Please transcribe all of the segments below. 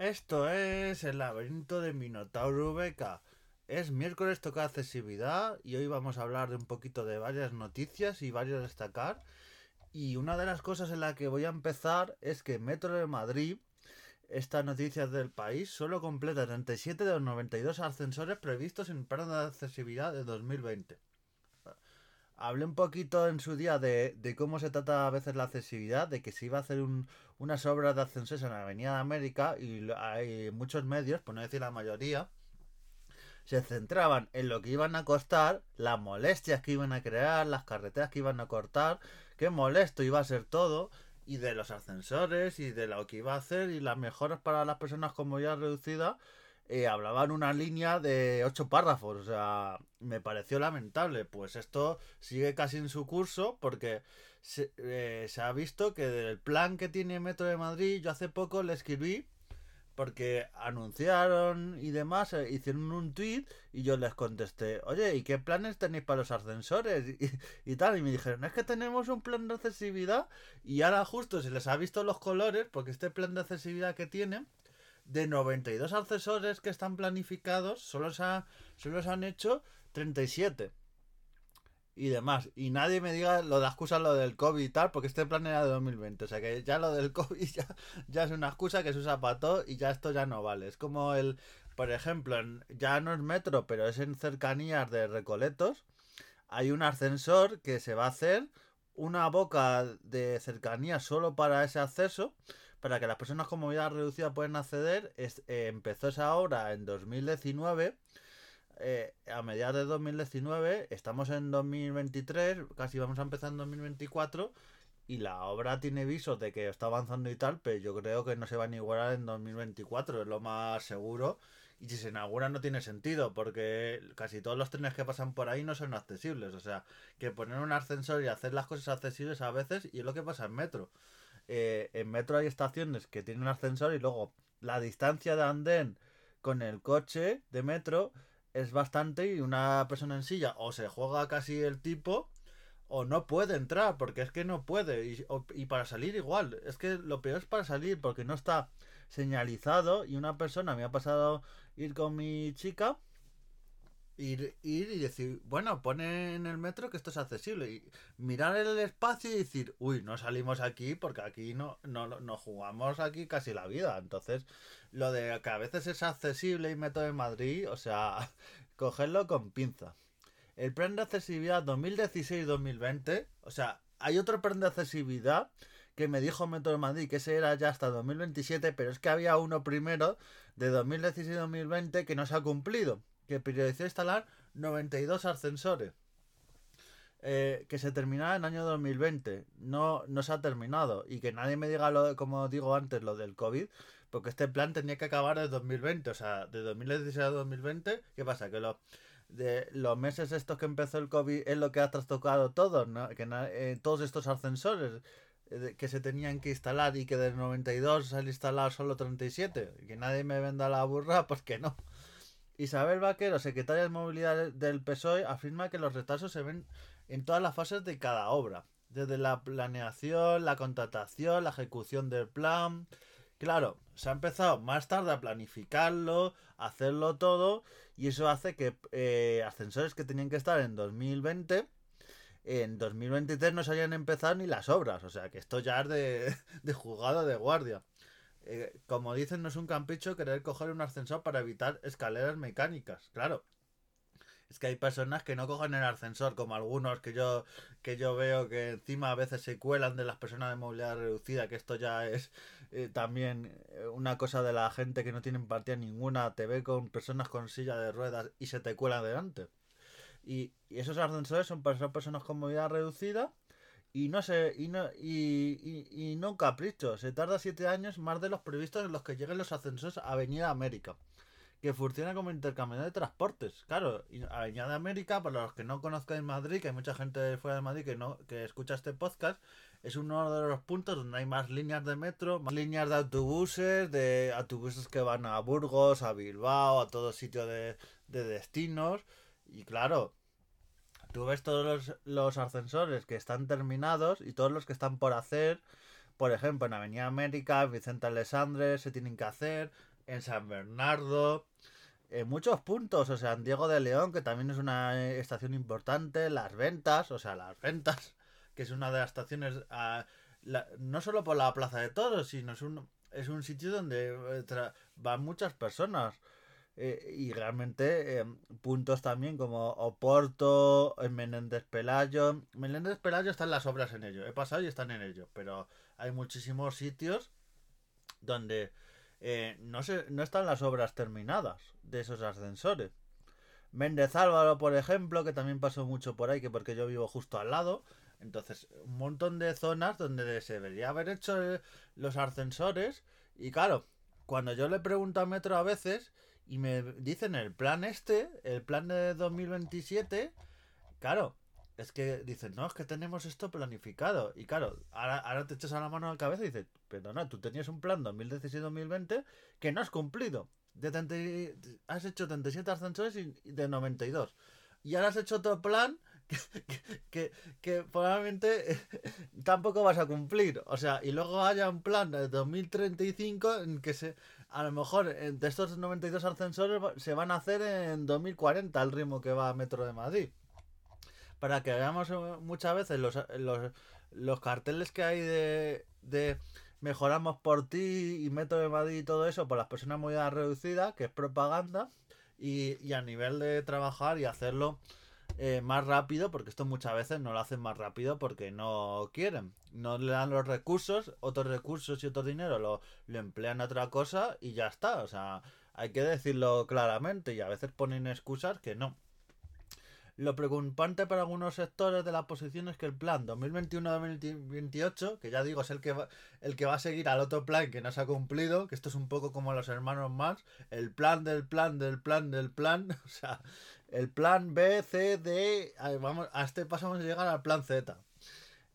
Esto es el laberinto de Minotauro Beca. Es miércoles toca accesibilidad y hoy vamos a hablar de un poquito de varias noticias y varios destacar. Y una de las cosas en la que voy a empezar es que Metro de Madrid, estas noticias del país, solo completa 37 de los 92 ascensores previstos en el plan de accesibilidad de 2020 hablé un poquito en su día de, cómo se trata a veces la accesibilidad, de que se iba a hacer unas obras de ascensores en la Avenida de América y hay muchos medios, por no decir la mayoría, se centraban en lo que iban a costar, las molestias que iban a crear, las carreteras que iban a cortar, qué molesto iba a ser todo, y de los ascensores y de lo que iba a hacer y las mejoras para las personas con movilidad reducida eh, hablaban una línea de ocho párrafos. O sea, me pareció lamentable. Pues esto sigue casi en su curso porque se, eh, se ha visto que del plan que tiene Metro de Madrid, yo hace poco le escribí porque anunciaron y demás, eh, hicieron un tweet y yo les contesté, oye, ¿y qué planes tenéis para los ascensores? Y, y, tal, y me dijeron, es que tenemos un plan de accesibilidad y ahora justo se les ha visto los colores, porque este plan de accesibilidad que tienen de 92 accesores que están planificados, solo se, solo se han hecho 37 y demás. Y nadie me diga lo de excusa lo del COVID y tal, porque este plan era de 2020. O sea que ya lo del COVID ya, ya es una excusa que se usa para todo y ya esto ya no vale. Es como el, por ejemplo, ya no es metro, pero es en cercanías de Recoletos. Hay un ascensor que se va a hacer, una boca de cercanía solo para ese acceso para que las personas con movilidad reducida puedan acceder. Es, eh, empezó esa obra en 2019. Eh, a mediados de 2019, estamos en 2023, casi vamos a empezar en 2024 y la obra tiene visos de que está avanzando y tal, pero yo creo que no se va a igualar en 2024, es lo más seguro. Y si se inaugura no tiene sentido, porque casi todos los trenes que pasan por ahí no son accesibles. O sea, que poner un ascensor y hacer las cosas accesibles a veces, y es lo que pasa en metro. Eh, en metro hay estaciones que tienen ascensor y luego la distancia de andén con el coche de metro es bastante y una persona en silla o se juega casi el tipo o no puede entrar porque es que no puede y, y para salir igual. Es que lo peor es para salir porque no está señalizado y una persona me ha pasado ir con mi chica Ir, y decir, bueno, pone en el metro que esto es accesible. Y mirar el espacio y decir, uy, no salimos aquí porque aquí no, no, no jugamos aquí casi la vida. Entonces, lo de que a veces es accesible y metro de Madrid, o sea, cogerlo con pinza. El plan de accesibilidad 2016-2020, o sea, hay otro plan de accesibilidad que me dijo Metro de Madrid que ese era ya hasta 2027, pero es que había uno primero de 2016-2020 que no se ha cumplido que priorizó instalar 92 ascensores. Eh, que se terminaba en año 2020. No, no se ha terminado. Y que nadie me diga, lo, como digo antes, lo del COVID. Porque este plan tenía que acabar en 2020. O sea, de 2016 a 2020. ¿Qué pasa? Que lo, de los meses estos que empezó el COVID es lo que ha trastocado todo. Que eh, todos estos ascensores eh, que se tenían que instalar y que del 92 se han instalado solo 37. Que nadie me venda la burra, pues que no. Isabel Vaquero, secretaria de Movilidad del PSOE, afirma que los retrasos se ven en todas las fases de cada obra, desde la planeación, la contratación, la ejecución del plan. Claro, se ha empezado más tarde a planificarlo, a hacerlo todo, y eso hace que eh, ascensores que tenían que estar en 2020 en 2023 no se hayan empezado ni las obras. O sea que esto ya es de, de jugada de guardia. Eh, como dicen, no es un capricho querer coger un ascensor para evitar escaleras mecánicas. Claro. Es que hay personas que no cogen el ascensor, como algunos que yo, que yo veo que encima a veces se cuelan de las personas de movilidad reducida, que esto ya es eh, también eh, una cosa de la gente que no tiene empatía ninguna, te ve con personas con silla de ruedas y se te cuela delante. Y, y esos ascensores son para personas con movilidad reducida y no sé, y no, y, y, no capricho, se tarda siete años más de los previstos en los que lleguen los ascensores a Avenida América, que funciona como intercambio de transportes. Claro, Avenida América, para los que no conozcan Madrid, que hay mucha gente fuera de Madrid que no, que escucha este podcast, es uno de los puntos donde hay más líneas de metro, más líneas de autobuses, de autobuses que van a Burgos, a Bilbao, a todo sitio de, de destinos. Y claro, tú ves todos los, ascensores que están terminados y todos los que están por hacer. Por ejemplo, en Avenida América, Vicente Alessandre se tienen que hacer. en San Bernardo, en muchos puntos, o sea, en Diego de León, que también es una estación importante, las ventas, o sea, las ventas, que es una de las estaciones, ah, no solo por la Plaza de Toros, sino es un, es un sitio donde eh, van muchas personas. Eh, y realmente eh, puntos también como Oporto, Menéndez Pelayo. Menéndez Pelayo están las obras en ello. He pasado y están en ello. Pero hay muchísimos sitios donde eh, no, se, no están las obras terminadas de esos ascensores. Méndez Álvaro, por ejemplo, que también pasó mucho por ahí, que porque yo vivo justo al lado. Entonces, un montón de zonas donde se debería haber hecho los ascensores. Y claro, cuando yo le pregunto a Metro a veces, y me dicen el plan este, el plan de 2027, claro, es que dicen, no, es que tenemos esto planificado. Y claro, ahora, te echas a la mano a la cabeza y dices, pero no, tú tenías un plan 2017-2020 que no has cumplido. De has hecho 37 ascensores de 92. Y ahora has hecho otro plan que, que, probablemente tampoco vas a cumplir. O sea, y luego haya un plan de 2035 en que se a lo mejor de estos 92 ascensores se van a hacer en 2040 al ritmo que va Metro de Madrid. Para que veamos eh, muchas veces los, los, carteles que hay de, de mejoramos por ti y Metro de Madrid y todo eso por las personas muy reducidas, que es propaganda, y, y a nivel de trabajar y hacerlo eh, más rápido, porque esto muchas veces no lo hacen más rápido porque no quieren. No le dan los recursos, otros recursos y otro dinero lo, lo emplean a otra cosa y ya está. O sea, hay que decirlo claramente y a veces ponen excusas que no. Lo preocupante para algunos sectores de la oposición es que el plan 2021-2028, que ya digo es el que, va, el que va a seguir al otro plan que no se ha cumplido, que esto es un poco como los hermanos más, el plan del plan del plan del plan, o sea, el plan B, C, D. Vamos, a este paso vamos a llegar al plan Z.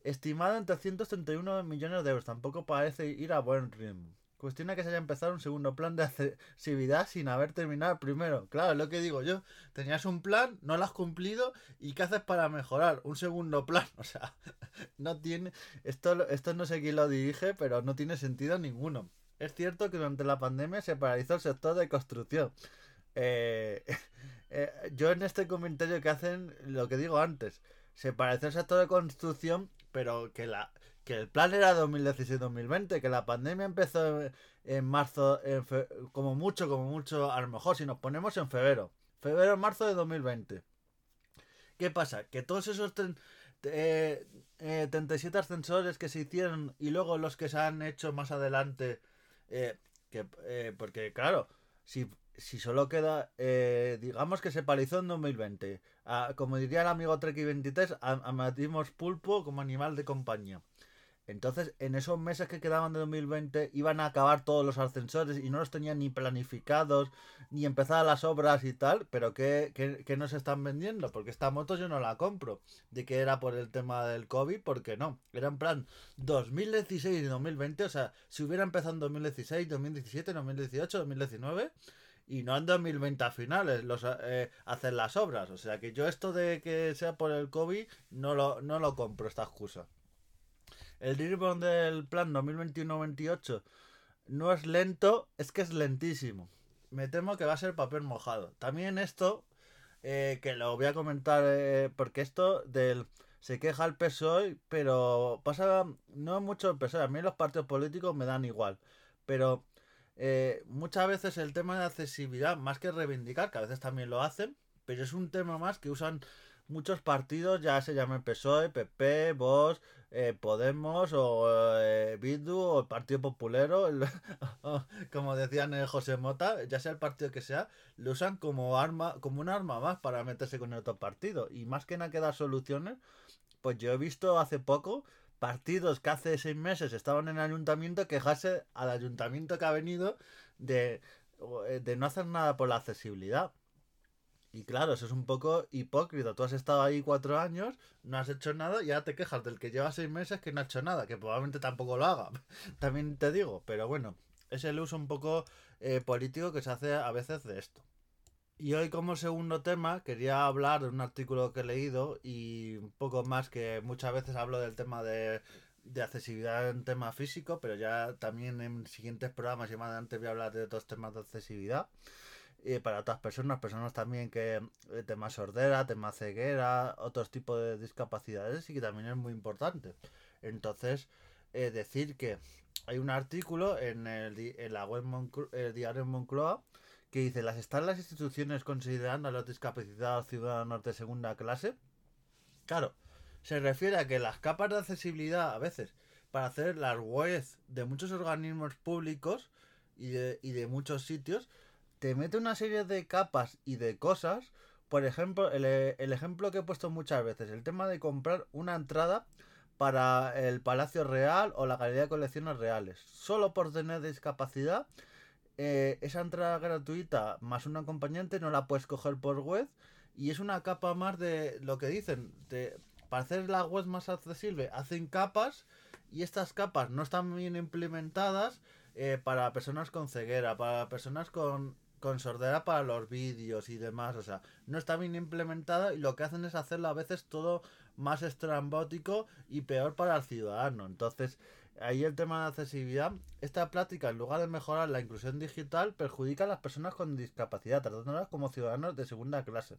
Estimado en 331 millones de euros. Tampoco parece ir a buen ritmo. Cuestiona que se haya empezado un segundo plan de accesibilidad sin haber terminado el primero. Claro, es lo que digo yo. Tenías un plan, no lo has cumplido y ¿qué haces para mejorar? Un segundo plan. O sea, no tiene... Esto, esto no sé quién lo dirige, pero no tiene sentido ninguno. Es cierto que durante la pandemia se paralizó el sector de construcción. Eh, eh, yo en este comentario que hacen, lo que digo antes, se parece al sector de construcción, pero que la que el plan era 2016-2020, que la pandemia empezó en marzo, como mucho, como mucho, a lo mejor si nos ponemos en febrero, febrero-marzo de 2020. ¿Qué pasa? Que todos esos 37 eh, ascensores que se hicieron y luego los que se han hecho más adelante, que, porque claro, si si solo queda, eh, digamos que se paralizó en 2020. como diría el amigo Treki23, amatimos pulpo como animal de compañía. Entonces, en esos meses que quedaban de 2020, iban a acabar todos los ascensores y no los tenían ni planificados, ni empezadas las obras y tal. Pero ¿qué, qué, nos están vendiendo? Porque esta moto yo no la compro. De que era por el tema del COVID, porque no. Era en plan 2016 y 2020. O sea, si hubiera empezado en 2016, 2017, 2018, 2019 y no en 2020 a finales los eh, hacen las obras. O sea que yo esto de que sea por el COVID no lo, no lo compro esta excusa. El ritmo del plan 2021-28 no es lento, es que es lentísimo. Me temo que va a ser papel mojado. También esto, eh, que lo voy a comentar, eh, porque esto del se queja el PSOE, pero pasa no mucho el PSOE. A mí los partidos políticos me dan igual. Pero eh, muchas veces el tema de accesibilidad, más que reivindicar, que a veces también lo hacen, pero es un tema más que usan muchos partidos, ya se llamen PSOE, PP, Vox, eh, Podemos o eh, o el Partido Populero, como decían eh, José Mota, ya sea el partido que sea, lo usan como arma, como un arma más para meterse con el otro partido. Y más que nada que dar soluciones, pues yo he visto hace poco partidos que hace seis meses estaban en el ayuntamiento quejarse al ayuntamiento que ha venido de, eh, de no hacer nada por la accesibilidad. Y claro, eso es un poco hipócrita. Tú has estado ahí cuatro años, no has hecho nada y ahora te quejas del que lleva seis meses que no ha hecho nada, que probablemente tampoco lo haga. También te digo, pero bueno, es el uso un poco eh, político que se hace a veces de esto. Y hoy como segundo tema quería hablar de un artículo que he leído y un poco más que muchas veces hablo del tema de de accesibilidad en tema físico, pero ya también en siguientes programas y más adelante voy a hablar de otros temas de accesibilidad. Y para otras personas, personas también que eh, tema sordera, tema ceguera, otros tipos de discapacidades y que también es muy importante. Entonces, eh, decir que hay un artículo en, el, en la web el diario Moncloa que dice, las están las instituciones considerando a los discapacitados ciudadanos de segunda clase. Claro, se refiere a que las capas de accesibilidad a veces para hacer las webs de muchos organismos públicos y de, y de muchos sitios te mete una serie de capas y de cosas. Por ejemplo, el, el, ejemplo que he puesto muchas veces, el tema de comprar una entrada para el Palacio Real o la Galería de Colecciones Reales. Solo por tener discapacidad, eh, esa entrada gratuita más un acompañante no la puedes coger por web y es una capa más de lo que dicen, para hacer la web más accesible, hacen capas y estas capas no están bien implementadas eh, para personas con ceguera, para personas con, con sordera para los vídeos y demás. O sea, no está bien implementada y lo que hacen es hacerlo a veces todo más estrambótico y peor para el ciudadano. Entonces, ahí el tema de accesibilidad, esta práctica en lugar de mejorar la inclusión digital perjudica a las personas con discapacidad, tratándolas como ciudadanos de segunda clase.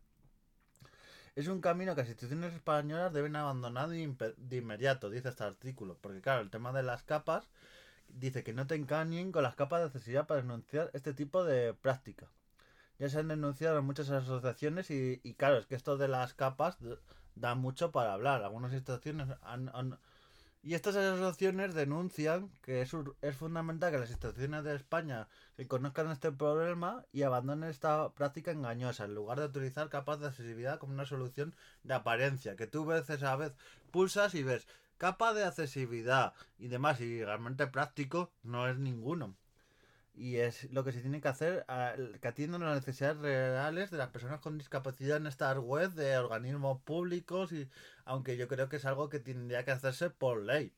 Es un camino que las instituciones españolas deben abandonar de, inmediato, dice este artículo. Porque claro, el tema de las capas dice que no te engañen con las capas de accesibilidad para denunciar este tipo de práctica. Ya se han denunciado en muchas asociaciones y, claro, es que esto de las capas da mucho para hablar. Algunas instituciones han y estas asociaciones denuncian que es, es fundamental que las instituciones de España conozcan este problema y abandonen esta práctica engañosa, en lugar de utilizar capas de accesibilidad como una solución de apariencia, que tú veces a veces pulsas y ves capa de accesibilidad y demás, y realmente práctico no es ninguno y es lo que se tiene que hacer que atiendan las necesidades reales de las personas con discapacidad en esta web de organismos públicos y aunque yo creo que es algo que tendría que hacerse por ley.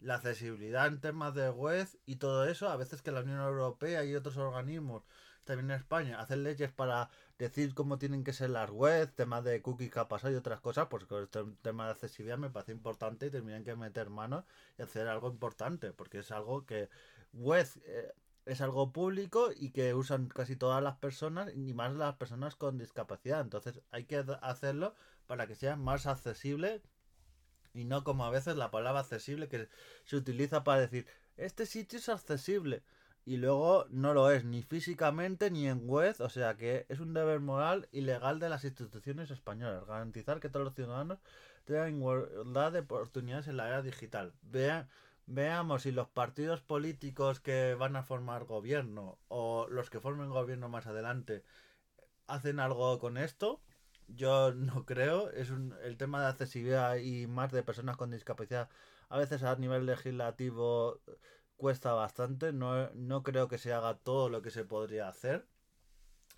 La accesibilidad en temas de web y todo eso a veces que la Unión Europea y otros organismos también en España hacen leyes para decir cómo tienen que ser las webs temas de cookies que ha pasado y otras cosas pues con este tema de accesibilidad me parece importante y tendrían que meter manos y hacer algo importante porque es algo que web eh, es algo público y que usan casi todas las personas, y más las personas con discapacidad. Entonces hay que hacerlo para que sea más accesible y no como a veces la palabra accesible que se utiliza para decir, este sitio es accesible. Y luego no lo es ni físicamente ni en web, o sea que es un deber moral y legal de las instituciones españolas garantizar que todos los ciudadanos tengan igualdad de oportunidades en la era digital. Vean, veamos si los partidos políticos que van a formar gobierno o los que formen gobierno más adelante hacen algo con esto. Yo no creo, es un, el tema de accesibilidad y más de personas con discapacidad a veces a nivel legislativo cuesta bastante, no, no creo que se haga todo lo que se podría hacer.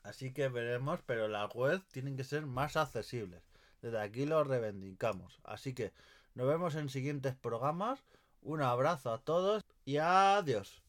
Así que veremos, pero las webs tienen que ser más accesibles. Desde aquí lo reivindicamos. Así que nos vemos en siguientes programas. Un abrazo a todos y adiós.